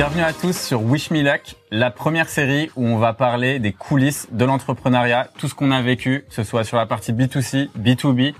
Bienvenue à tous sur Wish Me Luck, la première série où on va parler des coulisses de l'entrepreneuriat, tout ce qu'on a vécu, que ce soit sur la partie B2C, B2B,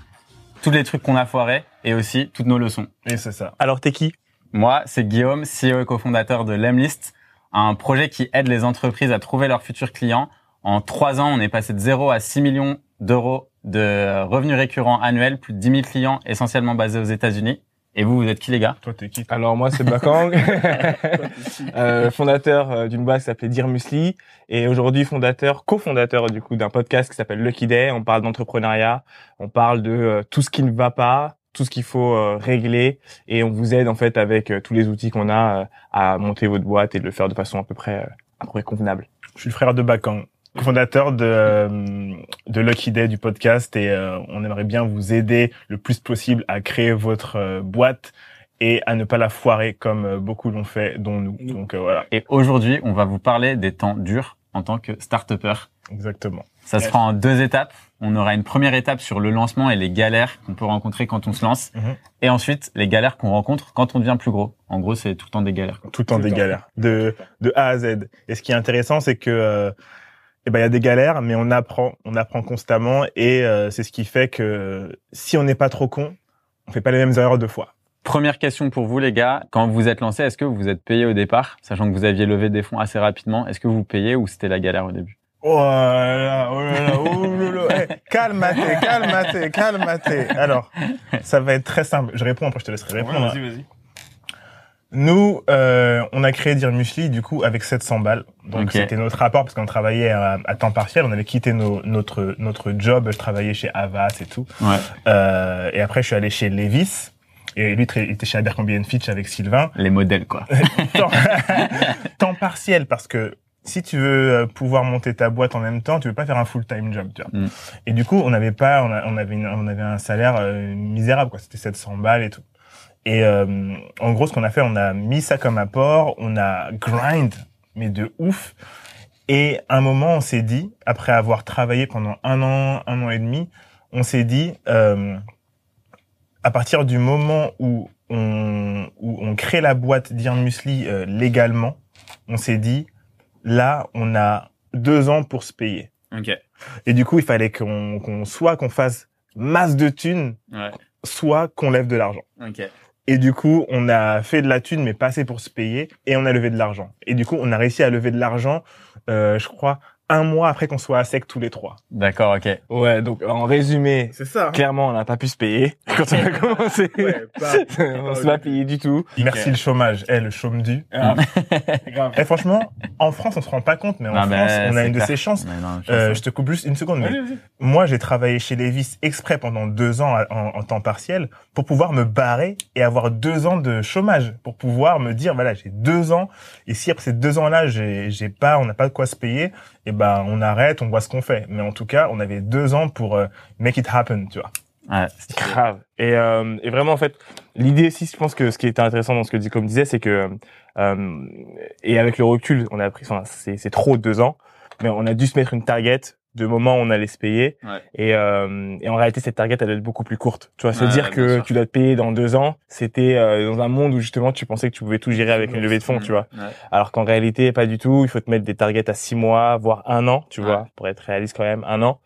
tous les trucs qu'on a foirés et aussi toutes nos leçons. Et c'est ça. Alors t'es qui? Moi, c'est Guillaume, CEO et cofondateur de Lemlist, un projet qui aide les entreprises à trouver leurs futurs clients. En trois ans, on est passé de 0 à 6 millions d'euros de revenus récurrents annuels, plus de 10 000 clients essentiellement basés aux États-Unis. Et vous, vous êtes qui les gars? Toi, t'es qui Alors moi c'est Bakang, euh, fondateur euh, d'une boîte qui s'appelait Dear Musli et aujourd'hui fondateur, cofondateur du coup d'un podcast qui s'appelle Lucky Day. On parle d'entrepreneuriat, on parle de euh, tout ce qui ne va pas, tout ce qu'il faut euh, régler. Et on vous aide en fait avec euh, tous les outils qu'on a euh, à monter votre boîte et de le faire de façon à peu près euh, à peu près convenable. Je suis le frère de Bakang, fondateur de euh, de Lucky Day du podcast et euh, on aimerait bien vous aider le plus possible à créer votre euh, boîte et à ne pas la foirer comme euh, beaucoup l'ont fait, dont nous. Donc euh, voilà, Et aujourd'hui, on va vous parler des temps durs en tant que start-upper. exactement. Ça se fera en deux étapes. On aura une première étape sur le lancement et les galères qu'on peut rencontrer quand on se lance. Mhm. Et ensuite, les galères qu'on rencontre quand on devient plus gros. En gros, c'est tout le temps des galères. quoi. Tout le temps Tout des temps. galères, de de A à Z. Et ce qui est intéressant, c'est que euh, eh ben il y a des galères, mais on apprend, on apprend constamment et euh, c'est ce qui fait que si on n'est pas trop con, on fait pas les mêmes erreurs deux fois. Première question pour vous, les gars. Quand vous êtes lancé, est-ce que vous êtes payé au départ, sachant que vous aviez levé des fonds assez rapidement Est-ce que vous payez ou c'était la galère au début? Oh là là, oh là là, oh là là. Eh, calme-toi, calme-toi, calme-toi. Alors, ça va être très simple. Je réponds, après je te laisserai répondre. vas-y. Nous, euh, on a créé Dire Musli, du coup, avec 700 balles. Donc, c'était notre rapport, parce qu'on travaillait à, à temps partiel. On avait quitté nos- notre, notre job. Je travaillais chez Avas et tout. Ouais. Euh, et après, je suis allé chez Levis. Et lui, il était chez Abercrombie Fitch avec Sylvain. Les modèles, quoi. temps, temps partiel parce que si tu veux euh, pouvoir monter ta boîte en même temps, tu veux pas faire un full time job, tu vois. Mm. Et du coup, on n'avait pas, on, a- on avait, une- on avait un salaire euh, misérable, quoi. C'était 700 balles et tout. Et euh, en gros, ce qu'on a fait, on a mis ça comme apport, on a grind, mais de ouf. Et à un moment, on s'est dit, après avoir travaillé pendant un an, un an et demi, on s'est dit, euh, à partir du moment où on, où on crée la boîte Dear Musli euh, légalement, on s'est dit, là, on a deux ans pour se payer. Ok. Et du coup, il fallait qu'on qu'on soit qu'on fasse masse de thunes, Ouais. soit qu'on lève de l'argent. Ok. Et du coup, on a fait de la thune, mais pas assez pour se payer, et on a levé de l'argent. Et du coup, on a réussi à lever de l'argent, euh, je crois, un mois après qu'on soit à sec tous les trois. D'accord, ok. Ouais, donc en résumé, C'est ça. clairement on n'a pas pu se payer quand on a commencé. on s'est pas payé du tout. Merci le chômage. Eh, le chôme dû. Grave. Eh, franchement, en France, on se rend pas compte, mais en Non, mais France, on a une de ces chances. Mais non, je Euh, je te coupe juste une seconde, mais moi, j'ai travaillé chez Levis exprès pendant deux ans en, en temps partiel pour pouvoir me barrer et avoir deux ans de chômage pour pouvoir me dire voilà j'ai deux ans et si après ces deux ans-là j'ai j'ai pas on n'a pas de quoi se payer et ben on arrête on voit ce qu'on fait. Mais en tout cas on avait deux ans pour euh, make it happen tu vois. Ouais, c'est- Grave. Et, euh, et vraiment, en fait, l'idée aussi, je pense que ce qui était intéressant dans ce que Dicom disait, c'est que, euh, et avec le recul, on a appris, enfin, c'est, c'est trop deux ans, mais on a dû se mettre une target de moment où on allait se payer. Ouais. Et, euh, et en réalité, cette target, elle est beaucoup plus courte. Tu vois, se Ouais, dire ouais, que sûr. tu dois te payer dans deux ans, c'était euh, dans un monde où justement tu pensais que tu pouvais tout gérer avec une levée de fonds, tu vois. Ouais. Alors qu'en réalité, pas du tout. Il faut te mettre des targets à six mois, voire un an, tu vois, pour être réaliste quand même, un an,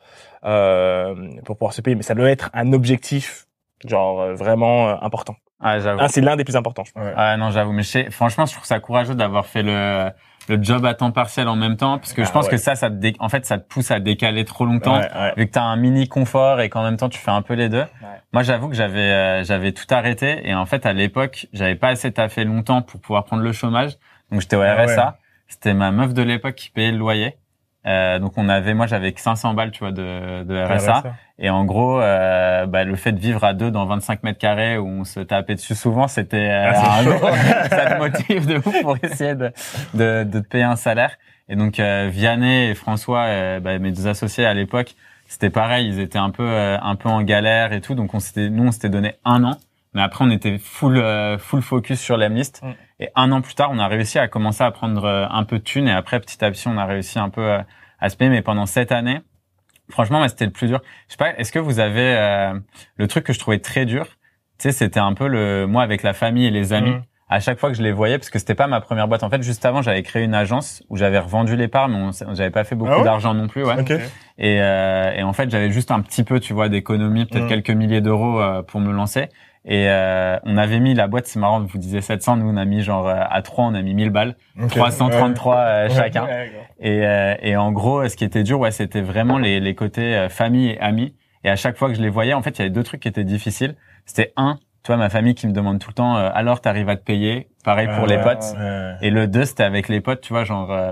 euh, pour pouvoir se payer. Mais ça doit être un objectif, genre euh, vraiment euh, important. Ah, j'avoue. Un, c'est l'un des plus importants. je pense. Ah non, j'avoue, mais je sais- franchement, je trouve ça courageux d'avoir fait le le job à temps partiel en même temps, parce que je Ah pense ouais. que ça, ça te dé- en fait, ça te pousse à décaler trop longtemps, Ouais, ouais. vu que t'as un mini confort et qu'en même temps tu fais un peu les deux. Moi, j'avoue que j'avais euh, j'avais tout arrêté et en fait à l'époque, j'avais pas assez taffé longtemps pour pouvoir prendre le chômage, donc j'étais au Ah RSA. C'était ma meuf de l'époque qui payait le loyer. Euh, donc on avait, moi j'avais que 500 balles, tu vois, de, de RSA. Et en gros, euh, bah, le fait de vivre à deux dans 25 mètres carrés où on se tapait dessus souvent, c'était euh, Ah, ça te motive de ouf pour essayer de, de, de te payer un salaire. Et donc euh, Vianney et François, euh, bah, mes deux associés à l'époque, c'était pareil, ils étaient un peu euh, un peu en galère et tout. Donc on s'était, nous on s'était donné un an, mais après on était full euh, full focus sur l'Emlist. Mm. Et un an plus tard, on a réussi à commencer à prendre un peu de thunes et après petit à petit, on a réussi un peu à se payer. Mais pendant cette année, franchement, ouais, c'était le plus dur. Je sais pas, est-ce que vous avez euh, le truc que je trouvais très dur Tu sais, c'était un peu le moi avec la famille et les amis. Mhm. à chaque fois que je les voyais, parce que c'était pas ma première boîte. En fait, juste avant, j'avais créé une agence où j'avais revendu les parts, mais on- j'avais pas fait beaucoup Ah ouais d'argent non plus. Ouais. Et, euh, et en fait, j'avais juste un petit peu, tu vois, d'économie, peut-être Mm. quelques milliers d'euros euh, pour me lancer. Et euh, on avait mis la boîte, c'est marrant, vous disiez 700, nous on a mis genre euh, à 3, on a mis 1000 balles, Ok. 333 euh, chacun. Ouais. Et, euh, et en gros, ce qui était dur, ouais, c'était vraiment les, les côtés euh, famille et amis. Et à chaque fois que je les voyais, en fait, il y avait deux trucs qui étaient difficiles. C'était un, toi, ma famille qui me demande tout le temps, euh, alors t'arrives à te payer? Pareil pour Ah les potes. Et le deux, c'était avec les potes, tu vois, genre, euh,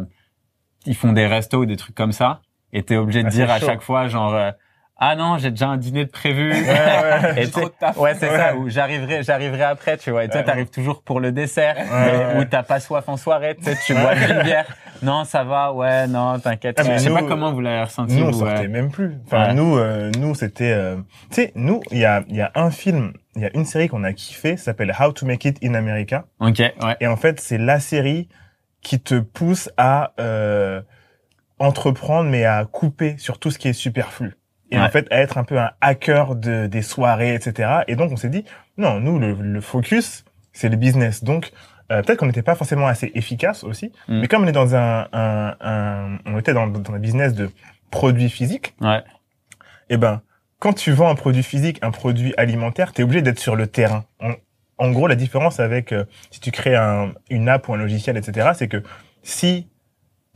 ils font des restos ou des trucs comme ça. Et t'es obligé de Ah, dire à chaque fois, genre, euh, ah non, j'ai déjà un dîner de prévu. Ouais, ouais. Et trop de taf. Ouais, c'est Ouais. ça, où j'arriverai, j'arriverai après, tu vois. Et toi, Ouais. t'arrives toujours pour le dessert, mais où t'as pas soif en soirée, tu sais, tu bois une bière. Non, ça va, ouais, non, t'inquiète. Ah, Je sais nous- pas comment vous l'avez ressenti. Nous, on sortait même plus. Enfin, nous, euh, nous, c'était, euh, tu sais, nous, il y a, il y a un film, il y a une série qu'on a kiffé, ça s'appelle How to Make It in America. Ok, ouais. Et en fait, c'est la série qui te pousse à euh, entreprendre, mais à couper sur tout ce qui est superflu. Et Ouais. en fait, à être un peu un hacker de, des soirées, etc. Et donc, on s'est dit, non, nous, le, le focus, c'est le business. Donc, euh, peut-être qu'on n'était pas forcément assez efficace aussi, Mm. mais comme on est dans un, un, un- on était dans, dans un business de produits physiques, Ouais. eh ben, quand tu vends un produit physique, un produit alimentaire, tu es obligé d'être sur le terrain. En, en gros, la différence avec euh, si tu crées un, une app ou un logiciel, etc., c'est que si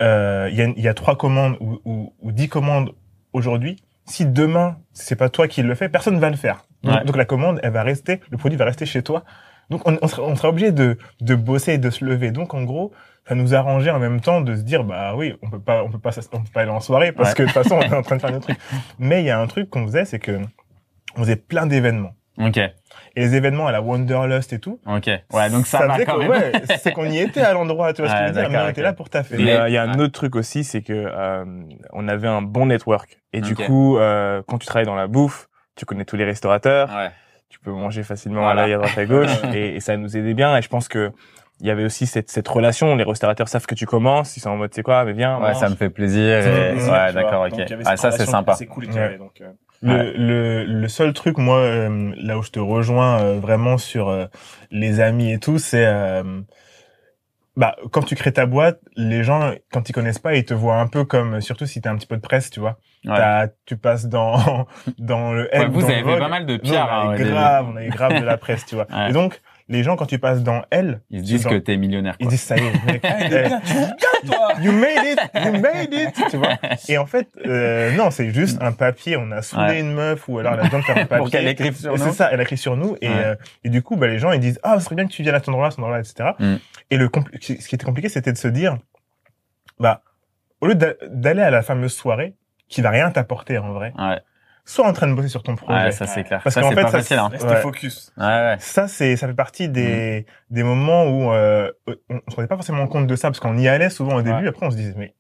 euh, il y, a, y a trois commandes ou, ou, ou dix commandes aujourd'hui, si demain c'est pas toi qui le fais, personne va le faire. Donc, Ouais. donc la commande, elle va rester, le produit va rester chez toi. Donc on, on, sera, on sera obligé de, de bosser et de se lever. Donc en gros, ça nous arrangeait en même temps de se dire bah oui, on peut pas, on peut pas, on peut pas aller en soirée parce Ouais. que de toute façon on est en train de faire des trucs. Mais il y a un truc qu'on faisait, c'est que on faisait plein d'événements. Ok, Et les événements à la Wanderlust et tout. ok. Ouais, donc ça, va faisait quand que- même. ouais, c'est qu'on y était à l'endroit, tu vois ce que je veux dire. Mais on était là pour taffer. Euh, il y a un autre truc aussi, c'est que euh, on avait un bon network. Et du coup, euh, quand tu travailles dans la bouffe, tu connais tous les restaurateurs, Ouais. tu peux manger facilement Voilà. à l'œil à droite à gauche, et, et ça nous aidait bien. Et je pense que il y avait aussi cette, cette relation. Les restaurateurs savent que tu commences, ils sont en mode, c'est quoi, mais viens. Ouais, mange. ça me fait plaisir. Ça Et... Ouais, d'accord, ok. Ah, ça, c'est sympa. assez cool donc, Le, le, le seul truc, moi, euh, là où je te rejoins euh, vraiment sur euh, les amis et tout, c'est euh, bah quand tu crées ta boîte, les gens quand ils connaissent pas, ils te voient un peu comme, surtout si t'as un petit peu de presse, tu vois. Ouais. Tu passes dans dans le Ouais, vous dans avez le pas mal de pierres. on hein, avait début. grave, on avait grave de la presse, tu vois. Ouais. Et donc les gens quand tu passes dans L, Ils se disent dans- que t'es millionnaire. ils disent ça y est, mec, Eh, bien, toi You made it, you made it, tu vois. Et en fait, euh, non, c'est juste un papier. On a saoulé Ouais. une meuf ou alors elle a besoin de faire un papier. Pour qu'elle écrive sur Et nous. C'est ça, elle a écrit sur nous. Et, Ouais. euh, et du coup, bah, les gens, ils disent, ah, ce serait bien que tu viennes à cet endroit-là, cet endroit-là, etc. Mm. Et le ce qui était compliqué, c'était de se dire, bah, au lieu d'a- d'aller à la fameuse soirée, qui va rien t'apporter en vrai, Ouais, sois en train de bosser sur ton projet. ouais, ça c'est clair. Parce ça qu'en c'est fait, pas ça, facile. Hein. Ouais. focus. Ouais, ouais. Ça, c'est, ça fait partie des, des moments où euh, on, on se rendait pas forcément compte de ça parce qu'on y allait souvent au début. Ouais. Après, on se disait mais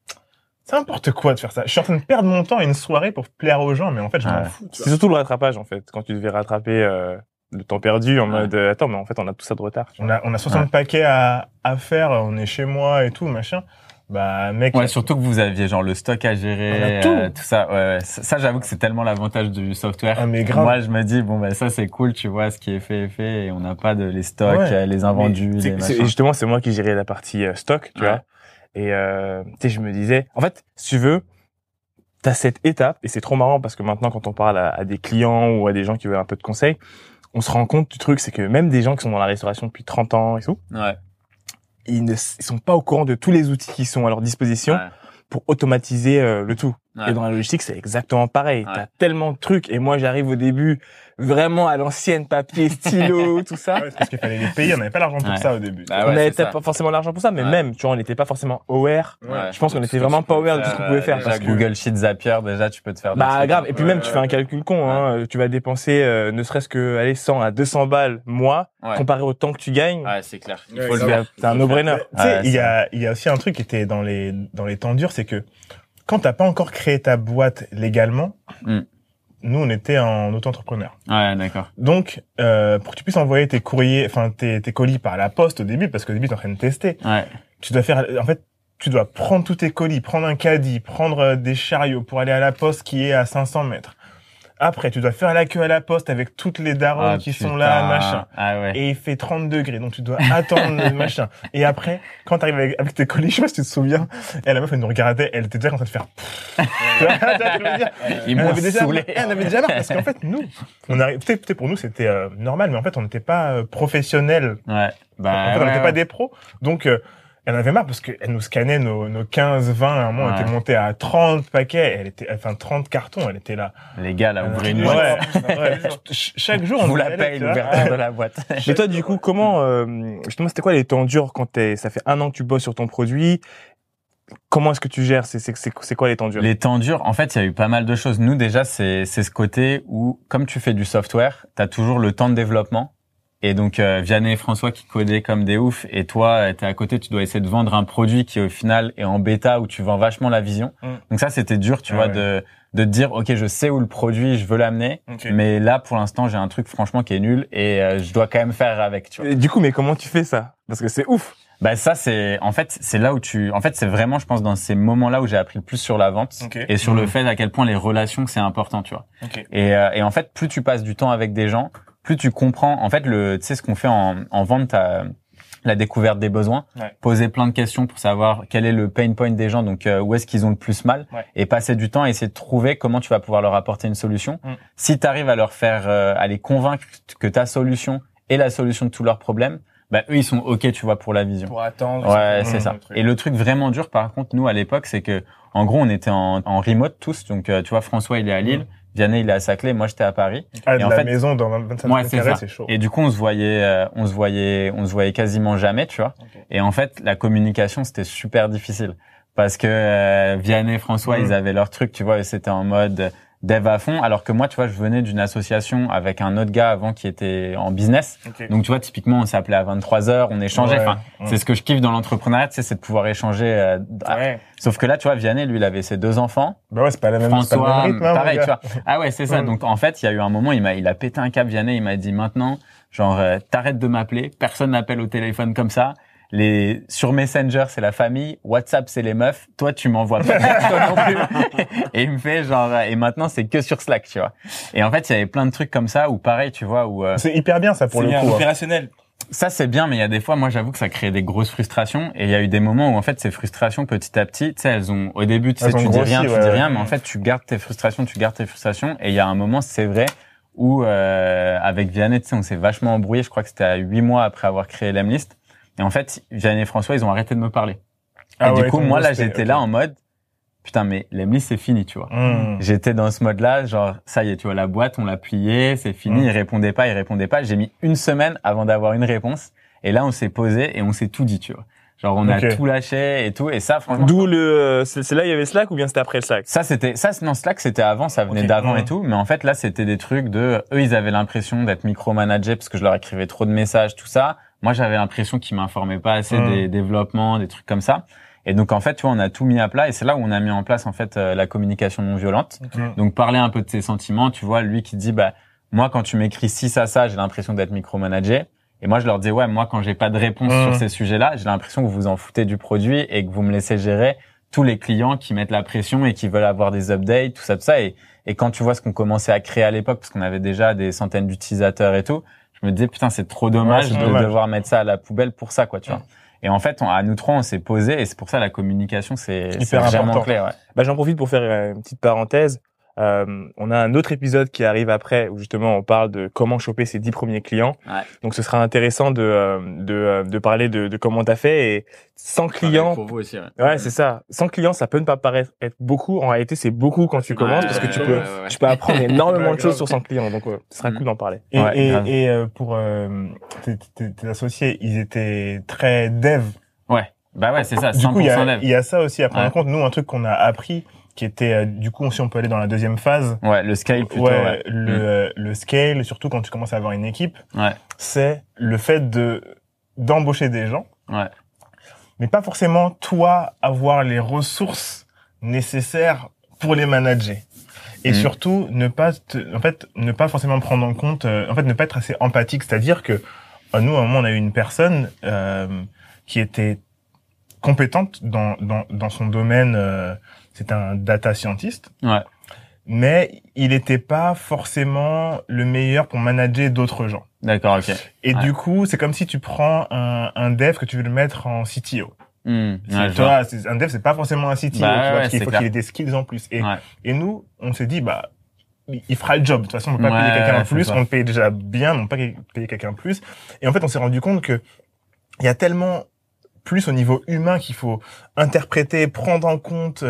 c'est n'importe quoi de faire ça. Je suis en train de perdre mon temps à une soirée pour plaire aux gens, mais en fait, je m'en fous. C'est surtout le rattrapage, en fait, quand tu devais rattraper euh, le temps perdu en Ouais. mode, euh, attends, mais en fait, on a tout ça de retard. On a, on a 60 paquets à, à faire. On est chez moi et tout, machin. Bah, mec. Ouais, surtout que vous aviez genre le stock à gérer, On a tout. euh, tout ça. Ouais, ouais. Ça, ça, j'avoue que c'est tellement l'avantage du software. Ah, mais grave. Moi, je me dis bon ben ça c'est cool, tu vois, ce qui est fait est fait et on n'a pas de les stocks, Ouais. euh, les invendus, les et justement, c'est moi qui gérais la partie euh, stock, tu Ouais. vois. Et euh, tu sais, je me disais, en fait, si tu veux, t'as cette étape, et c'est trop marrant parce que maintenant, quand on parle à, à des clients ou à des gens qui veulent un peu de conseils, on se rend compte du truc, c'est que même des gens qui sont dans la restauration depuis 30 ans et tout, Ouais. Ils ne ils sont pas au courant de tous les outils qui sont à leur disposition Ouais. pour automatiser euh, le tout. Ouais. Et dans la logistique, c'est exactement pareil. Ouais. T'as tellement de trucs. Et moi, j'arrive au début vraiment à l'ancienne, papier, stylo, tout ça. Ouais, c'est parce qu'il fallait les payer. On n'avait pas l'argent pour Ouais. ça au début. Bah on ouais, n'avait pas forcément l'argent pour ça, mais Ouais. même, tu vois, on n'était pas forcément aware. Ouais. Je pense qu'on était vraiment pas aware de tout ce qu'on pouvait euh, faire. déjà, Parce que, Google Sheet Zapier, déjà, tu peux te faire des bah, trucs. grave. Et puis même, Ouais, tu fais un calcul con, hein. Tu vas dépenser, euh, ne serait-ce que, allez, 100 à 200 balles mois, Ouais. comparé au temps que tu gagnes. Ouais, c'est clair. Ouais. C'est un no-brainer. Tu sais, Ouais, il y a, il y a aussi un truc qui était dans les, dans les temps durs, c'est que quand t'as pas encore créé ta boîte légalement, Mm. nous, on était en auto-entrepreneur. Ouais, d'accord. Donc, euh, pour que tu puisses envoyer tes courriers, enfin, tes, tes colis par la poste au début, parce qu'au début, t'es en train de tester, Ouais. tu dois faire, en fait, tu dois prendre tous tes colis, prendre un caddie, prendre euh, des chariots pour aller à la poste qui est à 500 mètres. Après, tu dois faire la queue à la poste avec toutes les darons Ah, qui putain. sont là, machin. Ah ouais. Et il fait 30 degrés, donc tu dois attendre le machin. Et après, quand t'arrives avec, avec tes colis, je sais pas si tu te souviens, et la meuf, elle nous regardait, elle était déjà en train de faire... Ils m'ont déjà, saoulé. elle avait déjà marre, parce qu'en fait, nous, on arrive, peut-être, pour nous, c'était euh, normal, mais en fait, on n'était pas euh, professionnels. Ouais. Bah, en fait, on ouais, n'était ouais. pas des pros. Donc, euh, elle en avait marre parce qu'elle nous scannait nos, nos 15, 20, à un moment, on était monté à 30 paquets, elle était, enfin, 30 cartons, elle était là. Les gars, là, ouvrez une Ouais, boîte. ouais. Chaque jour, on Vous la paye, l'ouverture de la boîte. Mais toi, du coup, comment, euh, justement, c'était quoi les temps durs quand t'es, ça fait un an que tu bosses sur ton produit? Comment est-ce que tu gères? C'est, c'est, c'est, c'est quoi les temps durs? Les temps durs, en fait, il y a eu pas mal de choses. Nous, déjà, c'est c'est ce côté où, comme tu fais du software, tu as toujours le temps de développement. Et donc, euh, Vianney et François qui codaient comme des oufs, et toi, tu es à côté, tu dois essayer de vendre un produit qui, au final, est en bêta, où tu vends vachement la vision. Mm. Donc ça, c'était dur, tu Ah vois, ouais. de, de te dire, OK, je sais où le produit, je veux l'amener, mais là, pour l'instant, j'ai un truc, franchement, qui est nul, et euh, je dois quand même faire avec, tu vois. Et Du coup, mais comment tu fais ça? Parce que c'est ouf. Bah ça c'est en fait c'est là où tu en fait c'est vraiment je pense dans ces moments-là où j'ai appris le plus sur la vente et sur le Mhm. fait à quel point les relations c'est important tu vois. Ok. Et, euh, et en fait plus tu passes du temps avec des gens, plus tu comprends en fait le tu sais ce qu'on fait en, en vente la découverte des besoins, Ouais. poser plein de questions pour savoir quel est le pain point des gens donc euh, où est-ce qu'ils ont le plus mal Ouais. et passer du temps à essayer de trouver comment tu vas pouvoir leur apporter une solution. Mm. Si tu arrives à leur faire euh, à les convaincre que ta solution est la solution de tous leurs problèmes, bah eux ils sont OK tu vois pour la vision. Pour attendre. Ouais, c'est ça. Et le truc vraiment dur, par contre, nous à l'époque, c'est que, en gros, on était en, en remote tous. Donc, euh, tu vois, François, il est à Lille, Vianney, il est à Saclay, moi, j'étais à Paris. Ah, et de en la fait- maison dans 25 Ouais, c'est chaud. Et du coup, on se voyait, euh, on se voyait, on se voyait quasiment jamais, tu vois. Ok. Et en fait, la communication, c'était super difficile parce que euh, Vianney, François, Mhm. ils avaient leur truc, tu vois, et c'était en mode dev à fond. Alors que moi, tu vois, je venais d'une association avec un autre gars avant qui était en business. Donc, tu vois, typiquement, on s'appelait à 23 heures, on échangeait. Ouais. Enfin, c'est ce que je kiffe dans l'entrepreneuriat, tu sais, c'est de pouvoir échanger. euh, Ouais. Sauf que là, tu vois, Vianney, lui, il avait ses deux enfants. Bah ouais, c'est pas la même, c'est pas le François, même rythme, hein, pareil, tu vois. Ah ouais, c'est ça. Donc, en fait, il y a eu un moment, il m'a, il a pété un câble, Vianney, il m'a dit maintenant, genre, euh, t'arrêtes de m'appeler, personne n'appelle au téléphone comme ça. Les, sur Messenger, c'est la famille, WhatsApp, c'est les meufs. Toi, tu m'envoies pas toi non plus. Et il me fait genre, et maintenant, c'est que sur Slack, tu vois. Et en fait, il y avait plein de trucs comme ça où pareil, tu vois, où, euh, C'est hyper bien, ça, pour le bien, coup. hein. opérationnel. ça c'est bien, mais il y a des fois, moi j'avoue que ça crée des grosses frustrations. Et il y a eu des moments où en fait ces frustrations petit à petit, tu sais, elles ont au début, tu sais, tu dis grossi, rien, tu ouais, dis ouais. rien, mais en fait tu gardes tes frustrations, tu gardes tes frustrations. Et il y a un moment, c'est vrai, où euh, avec Vianney, tu sais, on s'est vachement embrouillé. Je crois que c'était à huit mois après avoir créé l'Emlist. Et en fait, Vianney et François, ils ont arrêté de me parler. Ah et ouais, du coup, moi là, j'étais là en mode, putain, mais l'Emlist c'est fini, tu vois. Mmh. J'étais dans ce mode-là, genre ça y est, tu vois, la boîte, on l'a pliée, c'est fini, Mm. il répondait pas, il répondait pas. J'ai mis une semaine avant d'avoir une réponse, et là on s'est posé et on s'est tout dit, tu vois. Genre on a tout lâché et tout, et ça franchement. D'où le, c'est là il y avait Slack ou bien c'était après le Slack? Ça c'était ça non Slack c'était avant ça venait d'avant et tout mais en fait là c'était des trucs de eux ils avaient l'impression d'être micromanagés parce que je leur écrivais trop de messages tout ça moi j'avais l'impression qu'ils m'informaient pas assez Mm. des développements des trucs comme ça et donc en fait tu vois on a tout mis à plat et c'est là où on a mis en place en fait euh, la communication non violente Mm. donc parler un peu de ses sentiments, tu vois, lui qui dit bah moi quand tu m'écris ci ça ça, j'ai l'impression d'être micromanagé. Et moi je leur dis ouais, moi quand j'ai pas de réponse Mm. sur ces sujets-là, j'ai l'impression que vous vous en foutez du produit et que vous me laissez gérer tous les clients qui mettent la pression et qui veulent avoir des updates, tout ça tout ça et et quand tu vois ce qu'on commençait à créer à l'époque parce qu'on avait déjà des centaines d'utilisateurs et tout, je me disais putain, c'est trop dommage Ouais, de dommage. devoir mettre ça à la poubelle pour ça quoi, tu vois. Et en fait, on, à nous trois, on s'est posé et c'est pour ça la communication, c'est Hyper vraiment important. clé. Ouais. Bah, j'en profite pour faire euh, une petite parenthèse. Euh, on a un autre épisode qui arrive après où justement on parle de comment choper ses dix premiers clients. Ouais. Donc ce sera intéressant de euh, de, euh, de parler de, de comment t'as fait et sans clients. Pour vous aussi. Ouais. Ouais, c'est ça. Sans clients, ça peut ne pas paraître être beaucoup. En réalité, c'est beaucoup quand tu commences parce que tu peux ouais, ouais. tu peux apprendre énormément de choses sur 100 clients. Donc ouais, ce sera Mm. cool d'en parler. Et, Ouais, et, euh, pour euh, tes, tes- tes associés, ils étaient très dev. Ouais. Bah ouais, c'est ça, 100% Du coup, il y, a, il y a ça aussi à prendre Ouais. en compte. Nous, un truc qu'on a appris, qui était, euh, du coup, si on peut aller dans la deuxième phase, Ouais, le scale plutôt. ouais, Ouais, le, Mm. euh, le scale, surtout quand tu commences à avoir une équipe, Ouais. c'est le fait de d'embaucher des gens, Ouais. mais pas forcément toi avoir les ressources nécessaires pour les manager. Et Mm. surtout, ne pas, te- en fait, ne pas forcément prendre en compte, euh, en fait, ne pas être assez empathique. C'est-à-dire que euh, nous, à un moment, on a eu une personne euh, qui était compétente dans, dans, dans son domaine. C'était un data scientist. Ouais. mais il n'était pas forcément le meilleur pour manager d'autres gens. D'accord, ok. Et Ouais. du coup, c'est comme si tu prends un, un dev que tu veux le mettre en CTO. C'est- ouais, vois, c'est- un dev, c'est pas forcément un CTO, Bah tu vois, ouais, parce qu'il c'est faut qu'il ait des skills en plus. Et, Ouais. et nous, on s'est dit, bah, il il fera le job. De toute façon, on peut pas Ouais, payer quelqu'un en c'est plus. ça. On le paye déjà bien, mais on peut pas payer quelqu'un en plus. Et en fait, on s'est rendu compte que il y a tellement plus au niveau humain qu'il faut interpréter, prendre en compte,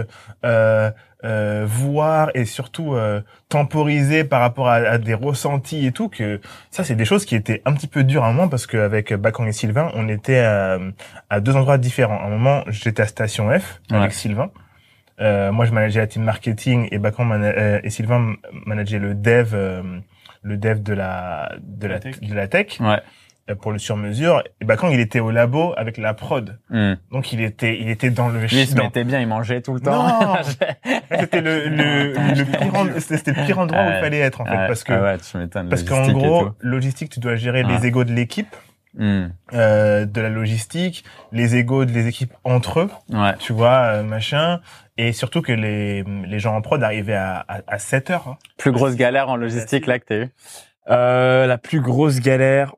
euh, euh, voir et surtout euh, temporiser par rapport à, à des ressentis et tout que ça c'est des choses qui étaient un petit peu dures à un moment parce qu'avec Bacon et Sylvain on était à, à deux endroits différents. À un moment j'étais à Station F avec. Sylvain. Euh, moi je manageais la team marketing et Bacon euh, et Sylvain manageait le dev euh, le dev de la de la, La tech. de la tech Ouais. Euh, pour le sur-mesure. Et Bacon il était au labo avec la prod. Hmm. Donc il était il était dans le il se dans- mettait bien, il mangeait tout le temps. non, c'était le, le, le pire, c'était le pire endroit où il fallait être en fait, parce que ah ouais, tu parce qu'en gros, logistique, tu dois gérer les égos de l'équipe, Hmm. euh, de la logistique, les égos de les équipes entre eux, Ouais. tu vois, euh, machin, et surtout que les les gens en prod arrivaient à à, à 7 heures. hein. Plus grosse galère en logistique là que t'as eu. Euh, la plus grosse galère,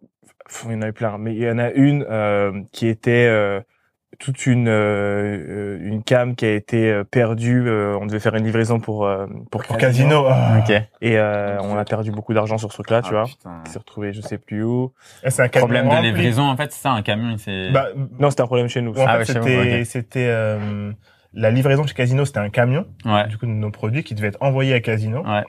il y en a eu plein, mais il y en a une euh, qui était euh, toute une euh, euh, une cam qui a été euh, perdue. euh, on devait faire une livraison pour euh, pour, Pour casino. ah. Ok. et euh, on a perdu beaucoup d'argent sur ce truc-là, tu Ah, vois. putain. Qui s'est retrouvé, je sais plus où. Et C'est un Problème de livraison, en fait, c'est ça, un camion, il s'est... Bah, Non, c'était un problème chez nous. en Ah fait, ouais, chez vous, c'était c'était euh, la livraison chez Casino, c'était un camion. ouais. du coup de nos produits qui devaient être envoyés à Casino, Ouais.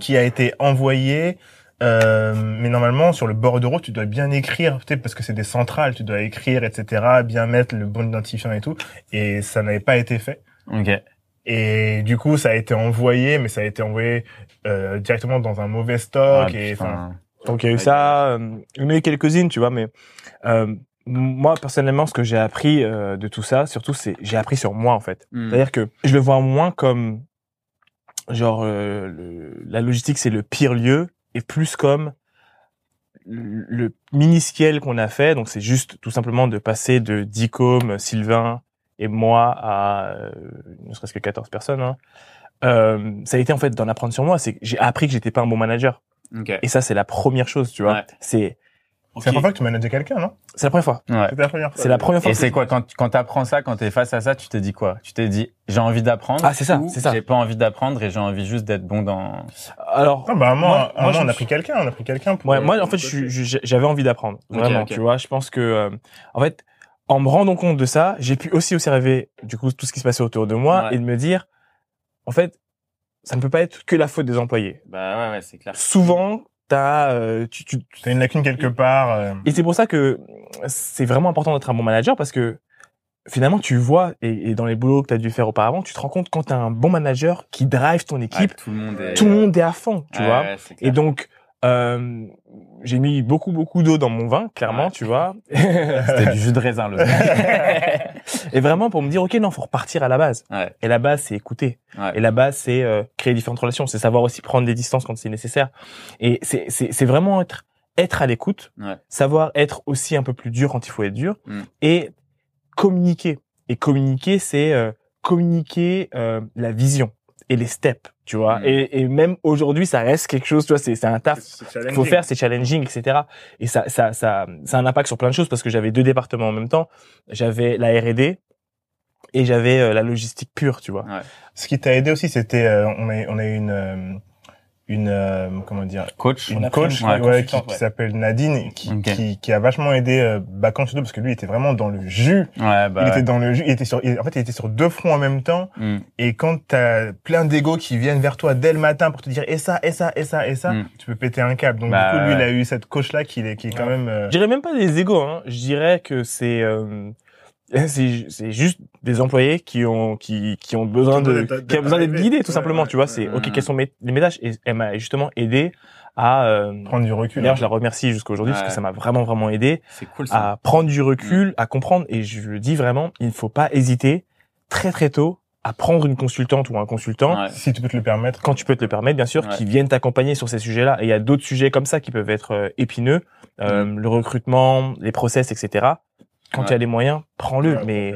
qui a été envoyé. Euh, mais normalement, sur le bord de route, tu dois bien écrire, parce que c'est des centrales, tu dois écrire, etc., bien mettre le bon identifiant et tout. Et ça n'avait pas été fait. Ok. Et du coup, ça a été envoyé, mais ça a été envoyé euh, directement dans un mauvais stock. Ah, et Donc il y a eu ça, euh, il y en a eu quelques-unes, tu vois, mais euh, moi personnellement, ce que j'ai appris euh, de tout ça, surtout, c'est j'ai appris sur moi en fait. Hmm. C'est-à-dire que je le vois moins comme genre euh, le- la logistique c'est le pire lieu et plus comme le le mini-scale qu'on a fait. Donc c'est juste tout simplement de passer de Dicom, Sylvain et moi à euh, ne serait-ce que 14 personnes. Hein. Euh, ça a été en fait d'en apprendre sur moi. C'est que j'ai appris que j'étais pas un bon manager. Ok. Et ça c'est la première chose, tu vois. Ouais. C'est c'est la première fois que tu manageais quelqu'un, non? C'est la première fois. Ouais. C'était la première fois. C'est la première fois. Et c'est quoi quand quand t'apprends ça, quand t'es face à ça, tu te dis quoi? Tu t'es dit j'ai envie d'apprendre. Ah, c'est ça, c'est ça. J'ai pas envie d'apprendre et j'ai envie juste d'être bon dans. Alors Ah, bah, à un moment, Moi- à un moi, moment, je on me a pris quelqu'un, on a pris quelqu'un pour. Ouais, moi en fait, suis- je- j'avais envie d'apprendre, vraiment. Tu vois, je pense que, euh, en fait, en me rendant compte de ça, j'ai pu aussi observer du coup tout ce qui se passait autour de moi Ouais. et de me dire, en fait, ça ne peut pas être que la faute des employés. Bah ouais, ouais, c'est clair. Souvent, t'as, euh, tu, tu, T'as une lacune quelque part. euh, et c'est pour ça que c'est vraiment important d'être un bon manager parce que finalement, tu vois, et, et dans les boulots que tu as dû faire auparavant, tu te rends compte quand tu as un bon manager qui drive ton équipe, Ouais, tout le monde est. tout le monde est à fond, tu Ouais, vois. ouais. Et donc, euh, j'ai mis beaucoup, beaucoup d'eau dans mon vin, clairement, Ouais. tu vois. C'était du jus de raisin le. et vraiment pour me dire, ok, non, faut repartir à la base. Ouais. Et la base, c'est écouter. Ouais. Et la base, c'est euh, créer différentes relations. C'est savoir aussi prendre des distances quand c'est nécessaire. Et c'est, vraiment être, être à l'écoute, savoir être aussi un peu plus dur quand il faut être dur, Mm. et communiquer. Et communiquer, c'est euh, communiquer la vision et les steps, tu vois. Mm. Et, et même aujourd'hui, ça reste quelque chose, tu vois, c'est, c'est un taf qu'il challenging. faut faire, c'est challenging, etc. Et ça, ça, ça, ça a un impact sur plein de choses parce que j'avais deux départements en même temps. J'avais la R&D et j'avais euh, la logistique pure, tu vois. Ce qui t'a aidé aussi, c'était, euh, on a, on a eu une, euh, une, euh, comment dire, Coach. une coach ouais, qui, ouais. s'appelle Nadine, qui, qui, qui a vachement aidé euh, Bacan surtout parce que lui il était vraiment dans le jus. Ouais, bah. il était dans le jus. Il était sur, il- en fait, il était sur deux fronts en même temps. Hmm. Et quand t'as plein d'égos qui viennent vers toi dès le matin pour te dire et ça, et ça, et ça, et ça, Mm. tu peux péter un câble. Donc Bah, du coup, lui, ouais. il a eu cette coach là qui est, qui est quand Ouais. même. euh, Je dirais même pas des égos, hein. Je dirais que c'est euh, c'est c'est juste des employés qui ont qui qui ont besoin de qui ont besoin d'être guidés tout simplement, Ouais, tu vois. ouais, C'est ouais. ok, quels sont mes, les messages Et elle m'a justement aidé à euh, prendre du recul. D'ailleurs, je la remercie jusqu'à aujourd'hui parce que ça m'a vraiment vraiment aidé C'est cool ça. à prendre du recul, à comprendre. Et je le dis vraiment, il ne faut pas hésiter très très tôt à prendre une consultante ou un consultant Ouais. Si tu peux te le permettre. quand tu peux te le permettre, bien sûr, Ouais. qui viennent t'accompagner sur ces sujets-là. Et il y a d'autres sujets comme ça qui peuvent être euh, épineux, euh, le recrutement, les process, etc. Quand Ouais. tu as les moyens, prends-le. Ouais, mais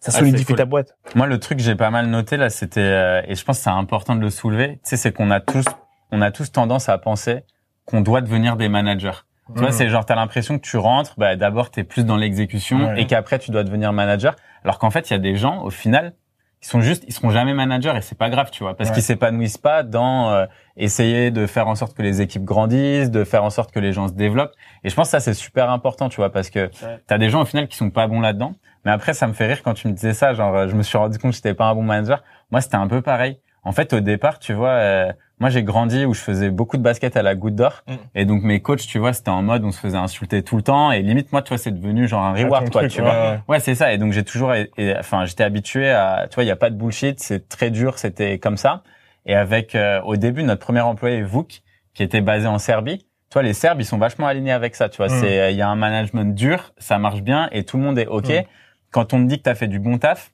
ça c'est solidifie cool. ta boîte. Moi, le truc que j'ai pas mal noté là, c'était euh, et je pense que c'est important de le soulever. Tu sais, c'est qu'on a tous, on a tous tendance à penser qu'on doit devenir des managers. Tu vois, c'est genre t'as l'impression que tu rentres, bah d'abord t'es plus dans l'exécution Ouais. et qu'après tu dois devenir manager. Alors qu'en fait, il y a des gens au final, ils sont juste, ils seront jamais managers et c'est pas grave, tu vois, parce Ouais. qu'ils s'épanouissent pas dans euh, essayer de faire en sorte que les équipes grandissent, de faire en sorte que les gens se développent. Et je pense que ça c'est super important, tu vois, parce que Ouais. t'as des gens au final qui sont pas bons là-dedans. Mais après, ça me fait rire quand tu me disais ça. Genre, euh, je me suis rendu compte que j'étais pas un bon manager. Moi, c'était un peu pareil. En fait, au départ, tu vois, euh, moi, j'ai grandi où je faisais beaucoup de basket à la goutte d'or. Mm. Et donc, mes coachs, tu vois, c'était en mode, on se faisait insulter tout le temps. Et limite, moi, tu vois, c'est devenu genre un reward, quoi, truc, tu ouais, vois. ouais. C'est ça. Et donc, j'ai toujours, enfin, j'étais habitué à, tu vois, il y a pas de bullshit. C'est très dur. C'était comme ça. Et avec, euh, au début, notre premier employé, Vuk, qui était basé en Serbie. Tu vois, les Serbes, ils sont vachement alignés avec ça. Tu vois, Mm. c'est, euh, il y a un management dur, ça marche bien et tout le monde est OK. Mm. Quand on te dit que t'as fait du bon taf,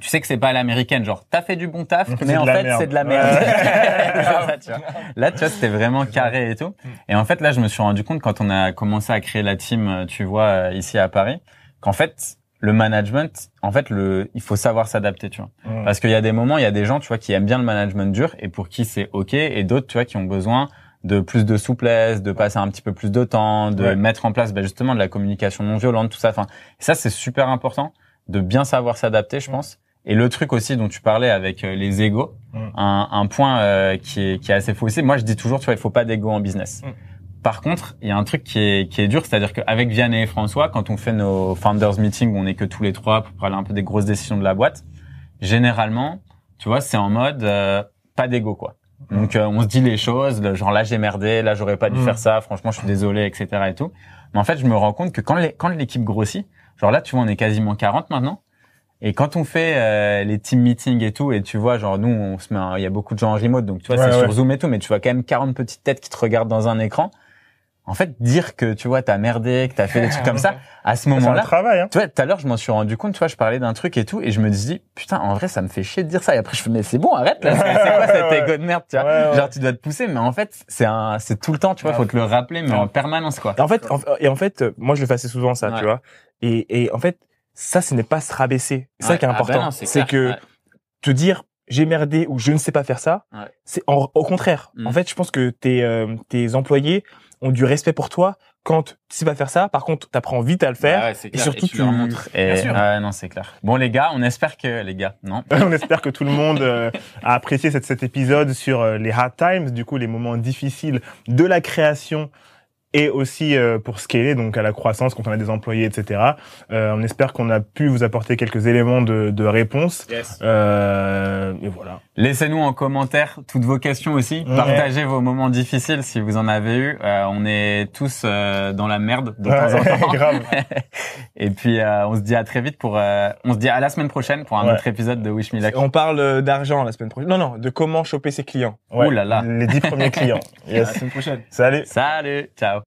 tu sais que c'est pas à l'américaine. Genre, t'as fait du bon taf, mais en fait, c'est de la merde. Ouais. C'est ça, tu vois. Là, tu vois, c'était vraiment carré et tout. Et en fait, là, je me suis rendu compte quand on a commencé à créer la team, euh, tu vois, euh, ici à Paris, qu'en fait, le management, en fait, le, il faut savoir s'adapter, tu vois. Mm. Parce qu'il y a des moments, il y a des gens, tu vois, qui aiment bien le management dur et pour qui c'est ok, et d'autres, tu vois, qui ont besoin de plus de souplesse, de passer un petit peu plus de temps, de Ouais. mettre en place, ben, justement, de la communication non violente, tout ça. Enfin, ça, c'est super important de bien savoir s'adapter, je pense. Et le truc aussi dont tu parlais avec euh, les égos, Mm. un, un point euh, qui est qui est assez faux aussi. Moi, je dis toujours, tu vois, il faut pas d'ego en business. Mm. Par contre, il y a un truc qui est qui est dur, c'est-à-dire qu'avec Vianney et François, quand on fait nos founders meeting où on est que tous les trois pour parler un peu des grosses décisions de la boîte, généralement, tu vois, c'est en mode euh, pas d'ego quoi. Donc euh, on se dit les choses, genre là j'ai merdé, là j'aurais pas dû Mm. faire ça, franchement je suis désolé, etc. et tout. Mais en fait je me rends compte que quand les- quand l'équipe grossit, genre là tu vois on est quasiment 40 maintenant, et quand on fait euh, les team meetings et tout, et tu vois genre nous on se met, il y a beaucoup de gens en remote, donc tu vois Ouais, c'est ouais. sur Zoom et tout, mais tu vois quand même 40 petites têtes qui te regardent dans un écran. En fait dire que tu vois t'as merdé, que t'as fait des trucs comme ça, à ce moment-là, travail, hein. tu vois, tout à l'heure, je m'en suis rendu compte, tu vois, je parlais d'un truc et tout, et je me dis, putain, en vrai, ça me fait chier de dire ça. Et après, je fais, mais c'est bon, arrête, là. C'est quoi cet ego de merde, tu vois? Ouais. Genre, tu dois te pousser, mais en fait, c'est un, c'est tout le temps, tu vois, faut te le rappeler, mais en permanence, quoi. En fait, en, et en fait, euh, moi je le fais assez souvent ça, tu vois. Et, et en fait, ça, ce n'est pas se rabaisser. C'est ça qui est Ah bah important. c'est que Ouais. te dire j'ai merdé ou je ne sais pas faire ça, Ouais. c'est au contraire. Mm. En fait, je pense que tes, euh, tes employés ont du respect pour toi quand tu sais pas faire ça. Par contre, t'apprends vite à le faire. Ouais, ouais, et surtout, tu leur tu- montres. Et, Bien sûr. ouais, non, c'est clair. Bon, les gars, on espère que, les gars, non? on espère que tout le monde euh, a apprécié cet, cet épisode sur euh, les hard times, du coup les moments difficiles de la création et aussi euh, pour scaler, donc à la croissance quand on a des employés, etc. Euh, on espère qu'on a pu vous apporter quelques éléments de, de réponse. Euh, et voilà. Laissez-nous en commentaire toutes vos questions aussi. Ouais. Partagez vos moments difficiles si vous en avez eu. Euh, on est tous euh, dans la merde de temps en temps. grave. Et puis euh, on se dit à très vite pour euh, on se dit à la semaine prochaine pour un Ouais. autre épisode de Wish Me Luck. On parle euh, d'argent la semaine prochaine. Non, non, de comment choper ses clients. Ouh là là. Les dix premiers clients. À la Yes. semaine prochaine. Salut. Salut, ciao.